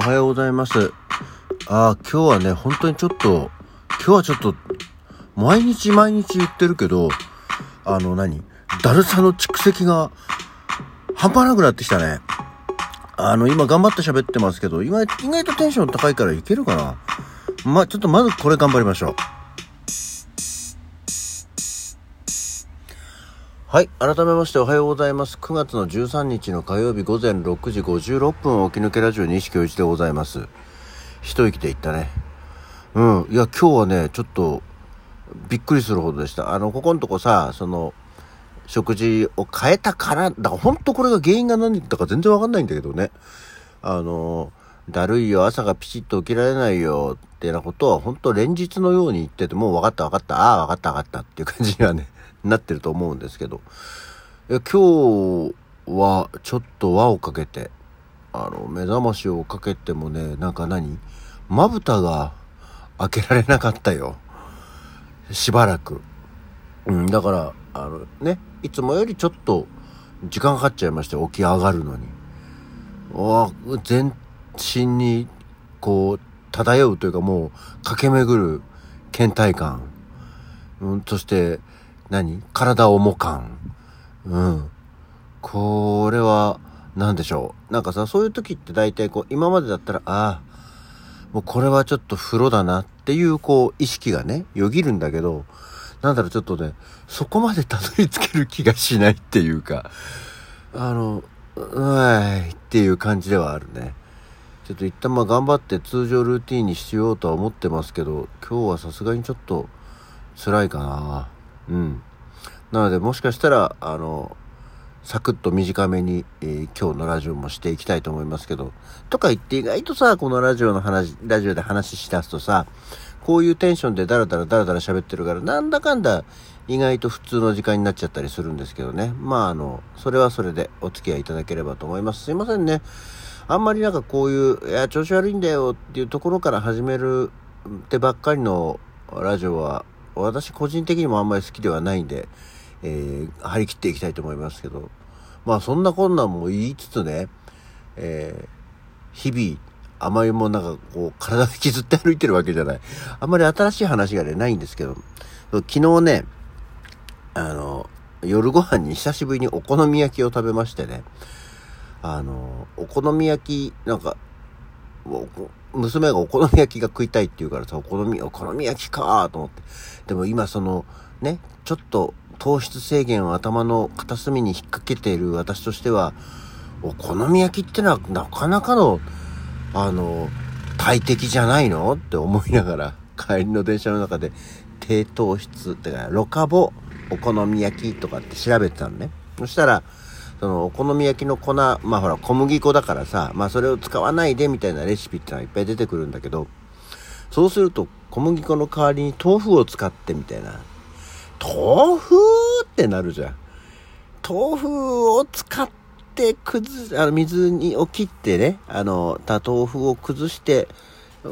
おはようございます。ああ、今日はね、本当にちょっと、今日はちょっと、毎日毎日言ってるけど、あの何？だるさの蓄積が半端なくなってきたね。あの、今頑張って喋ってますけど、意外意外とテンション高いからいけるかな。ま、ちょっとまずこれ頑張りましょう。はい。改めましておはようございます。9月の13日の火曜日午前6時56分起き抜けラジオ西京一でございます。一息で言ったね。うん。いや、今日はね、ちょっと、びっくりするほどでした。あの、ここのとこさ、その、食事を変えたから、だから本当これが原因が何だか全然わかんないんだけどね。あの、だるいよ、朝がピチッと起きられないよ、ってなことは本当連日のように言ってて、もう分かった分かった、ああ分かった分かったっていう感じにはね、なってると思うんですけど。今日はちょっと輪をかけて、あの、目覚ましをかけてもね、なんか何？まぶたが開けられなかったよ。しばらく。うん、だから、あのね、いつもよりちょっと時間かかっちゃいましたよ、起き上がるのに。わ全身にこう漂うというかもう駆け巡る倦怠感。うん、そして何？体重感。うん。これは何でしょう。なんかさ、そういう時って大体こう今までだったら、ああ、もうこれはちょっと風呂だなっていうこう意識がね、よぎるんだけど、なんだろう、ちょっとね、そこまでたどり着ける気がしないっていうか、あの、うわいっていう感じではあるね。ちょっと一旦まあ頑張って通常ルーティンにしようとは思ってますけど、今日はさすがにちょっと辛いかな。うん。なのでもしかしたら、あの、サクッと短めに、えー今日のラジオもしていきたいと思いますけど、とか言って意外とさ、このラジオの話、ラジオで話し出すとさ、こういうテンションでダラダラダラダラ喋ってるから、なんだかんだ意外と普通の時間になっちゃったりするんですけどね。まああの、それはそれでお付き合いいただければと思います。すいませんね。あんまりなんかこういう、いや、調子悪いんだよっていうところから始めるってばっかりのラジオは、私個人的にもあんまり好きではないんで、えー張り切っていきたいと思いますけど、まあそんなこんなんも言いつつね、えー日々、あまりもなんかこう、体を引きずって歩いてるわけじゃない。あんまり新しい話がね、ないんですけど、昨日ね、あの、夜ご飯に久しぶりにお好み焼きを食べましてね、あの、お好み焼き、なんか、娘がお好み焼きが食いたいって言うからさ、お好み、お好み焼きかーと思って。でも今その、ね、ちょっと糖質制限を頭の片隅に引っ掛けている私としては、お好み焼きってのはなかなかの、あの、大敵じゃないのって思いながら、帰りの電車の中で、低糖質ってか、ロカボお好み焼きとかって調べてたのね。そしたら、そのお好み焼きの粉、まあほら小麦粉だからさ、まあそれを使わないでみたいなレシピってのはいっぱい出てくるんだけど、そうすると小麦粉の代わりに豆腐を使ってみたいな。豆腐ってなるじゃん。豆腐を使って崩あの水にを切ってね、あの、た豆腐を崩して、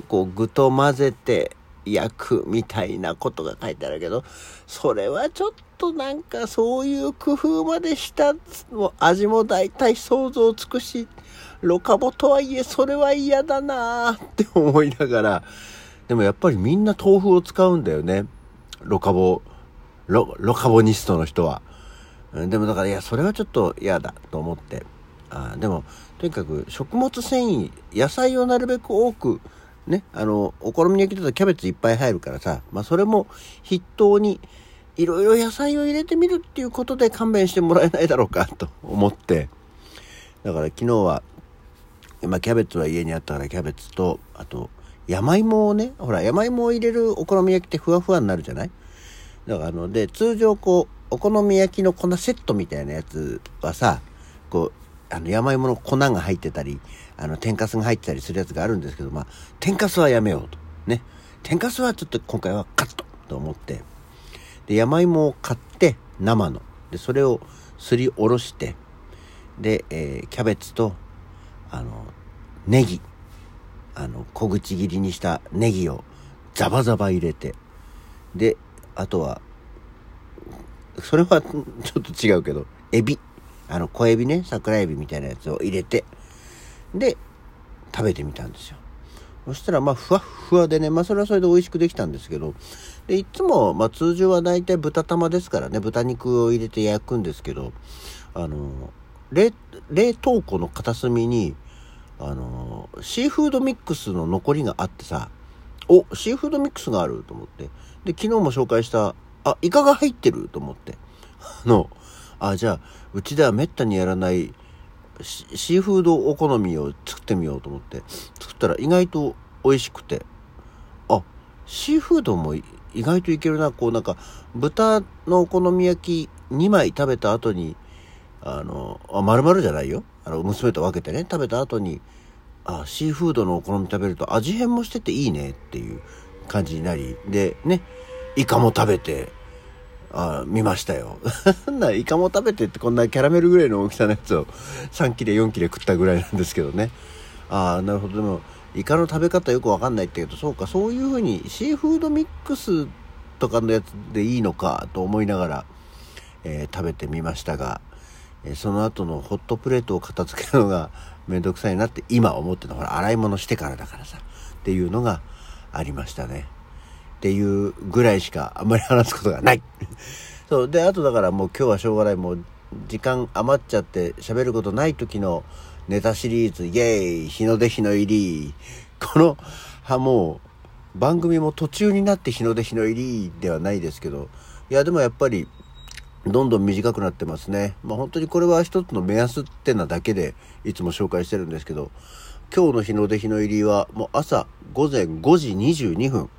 こう具と混ぜて焼くみたいなことが書いてあるけど、それはちょっとなんかそういう工夫までしたも味も大体想像つくし、ロカボとはいえそれは嫌だなーって思いながら、でもやっぱりみんな豆腐を使うんだよね。ロカボ、ロ、ロカボニストの人は。でもだからいやそれはちょっと嫌だと思ってあでもとにかく食物繊維野菜をなるべく多くねあのお好み焼きだとキャベツいっぱい入るからさ、まあ、それも筆頭にいろいろ野菜を入れてみるっていうことで勘弁してもらえないだろうかと思って。だから昨日は今キャベツは家にあったからキャベツとあと山芋をねほら山芋を入れるお好み焼きってふわふわになるじゃない？だからあので通常こうお好み焼きの粉セットみたいなやつはさこうあの山芋の粉が入ってたりあの天かすが入ってたりするやつがあるんですけどまあ天かすはやめようと。ね。天かすはちょっと今回はカットと思って。で山芋を買って生の。でそれをすりおろして。で、えーキャベツとあのネギ。あの小口切りにしたネギをザバザバ入れて。であとはそれはちょっと違うけどエビ。あの小エビね。桜エビみたいなやつを入れて。で食べてみたんですよ。そしたらまあふわっふわでねまあそれはそれで美味しくできたんですけどでいつもまあ通常は大体豚玉ですからね豚肉を入れて焼くんですけどあの冷冷凍庫の片隅にあのシーフードミックスの残りがあってさおシーフードミックスがあると思って。で昨日も紹介したあイカが入ってると思って。あのあじゃあうちではめったにやらないシーフードお好みを作ってみようと思って。作ったら意外と美味しくて。あシーフードも意外といけるな。こうなんか豚のお好み焼き2枚食べた後にあのあ丸々じゃないよ。あの娘と分けてね食べた後にあシーフードのお好み食べると味変もしてていいねっていう感じになり。でねイカも食べて。あ見ましたよ。な、イカも食べてってこんなキャラメルぐらいの大きさのやつを3切れ4切れ食ったぐらいなんですけどね。ああ、なるほど。でも、イカの食べ方よくわかんないって言うと、そうか、そういうふうにシーフードミックスとかのやつでいいのかと思いながら、えー、食べてみましたが、えー、その後のホットプレートを片付けるのがめんどくさいなって今思ってるのほら、洗い物してからだからさ、っていうのがありましたね。っていうぐらいしかあんまり話すことがない。そう。で、あとだからもう今日はしょうがない。もう時間余っちゃって喋ることない時のネタシリーズ、イェーイ日の出日の入り。この、はもう、番組も途中になって日の出日の入りではないですけど、いやでもやっぱり、どんどん短くなってますね。まあ本当にこれは一つの目安ってなだけでいつも紹介してるんですけど、今日の日の出日の入りはもう朝午前5時22分。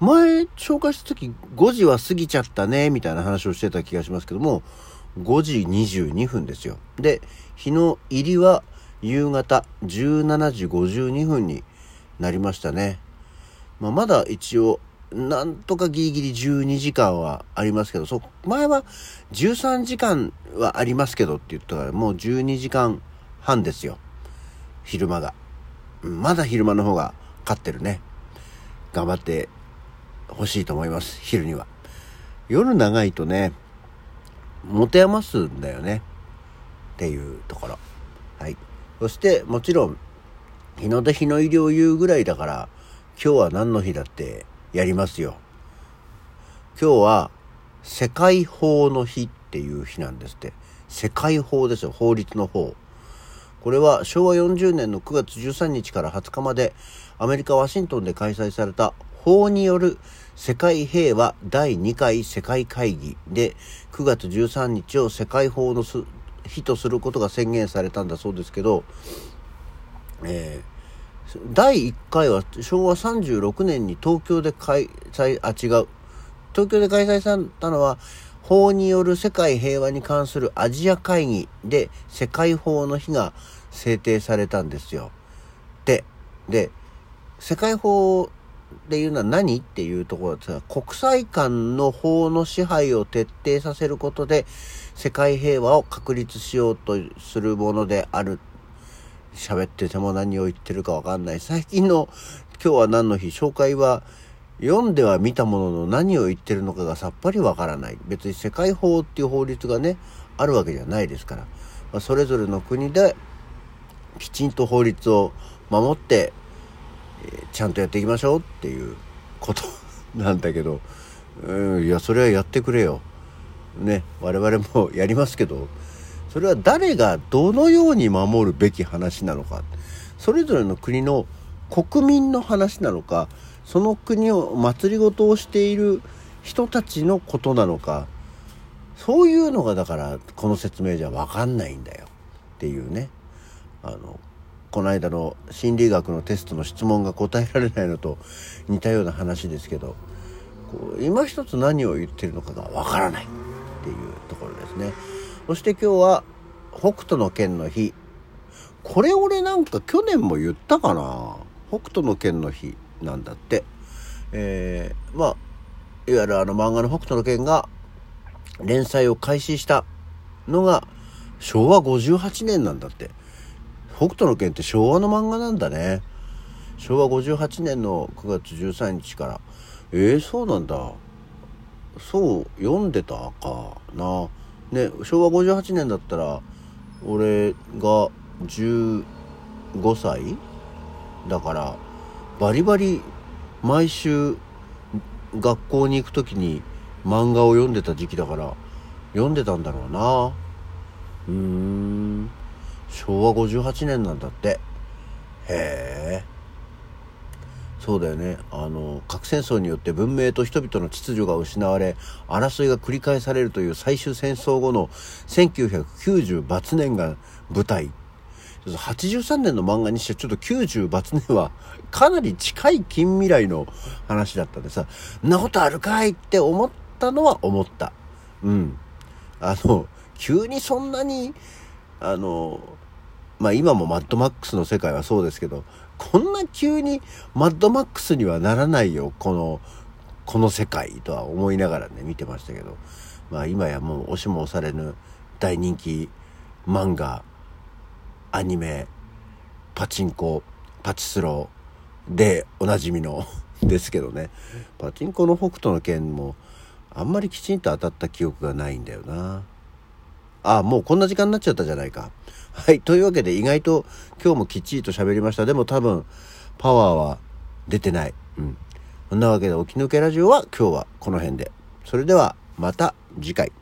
前紹介した時5時は過ぎちゃったね、みたいな話をしてた気がしますけども、5時22分ですよ。で、日の入りは夕方17時52分になりましたね。まあ、まだ一応、なんとかギリギリ12時間はありますけど、そ、前は13時間はありますけどって言ったから、もう12時間半ですよ。昼間が。まだ昼間の方が勝ってるね。頑張って欲しいと思います。昼には。夜長いとね、持て余すんだよね。っていうところ。はい。そしてもちろん、日の出日の入りを言うぐらいだから、今日は何の日だってやりますよ。今日は世界法の日っていう日なんですって。世界法ですよ。法律の法。これは昭和40年の9月13日から20日までアメリカ・ワシントンで開催された法による世界平和第2回世界会議で9月13日を世界法の日とすることが宣言されたんだそうですけど、えー、第1回は昭和36年に東京で開催、あ、違う。東京で開催されたのは、法による世界平和に関するアジア会議で世界法の日が制定されたんですよ。で、で、世界法っていうのは何っていうところですが、国際間の法の支配を徹底させることで、世界平和を確立しようとするものである。喋ってても何を言ってるかわかんない。最近の今日は何の日紹介は読んでは見たものの何を言ってるのかがさっぱりわからない。別に世界法っていう法律がね、あるわけじゃないですから。それぞれの国できちんと法律を守ってちゃんとやっていきましょうっていうこと なんだけど、うん、いやそれはやってくれよ。ね我々もやりますけどそれは誰がどのように守るべき話なのか。それぞれの国の国民の話なのか。その国を祭りごとをしている人たちのことなのか。そういうのがだからこの説明じゃ分かんないんだよ。っていうね。あのこの間の心理学のテストの質問が答えられないのと似たような話ですけどこう今一つ何を言ってるのかがわからないっていうところですね。そして今日は北斗の拳の日。これ俺なんか去年も言ったかな？北斗の拳の日なんだって。えー、まあいわゆるあの漫画の北斗の拳が連載を開始したのが昭和58年なんだって。北斗の拳って昭和の漫画なんだね。昭和58年の9月13日から。えー、そうなんだ。そう、読んでたかな。ね、昭和58年だったら、俺が15歳だからバリバリ毎週学校に行く時に漫画を読んでた時期だから読んでたんだろうなうーん昭和58年なんだってへえそうだよねあの核戦争によって文明と人々の秩序が失われ争いが繰り返されるという最終戦争後の1990バツ年が舞台83年の漫画にしてちょっと90バツ年はかなり近い近未来の話だったんでさ、んなことあるかいって思ったのは思った。うん。あの、急にそんなに、あの、まあ今もマッドマックスの世界はそうですけど、こんな急にマッドマックスにはならないよ、この、この世界とは思いながらね、見てましたけど、まあ今やもう押しも押されぬ大人気漫画、アニメ、パチンコ、パチスローでおなじみの ですけどね。パチンコの北斗の拳もあんまりきちんと当たった記憶がないんだよな。あ、もうこんな時間になっちゃったじゃないか。はい。というわけで意外と今日もきっちりと喋りました。でも多分パワーは出てない。うん。そんなわけで起き抜けラジオは今日はこの辺で。それではまた次回。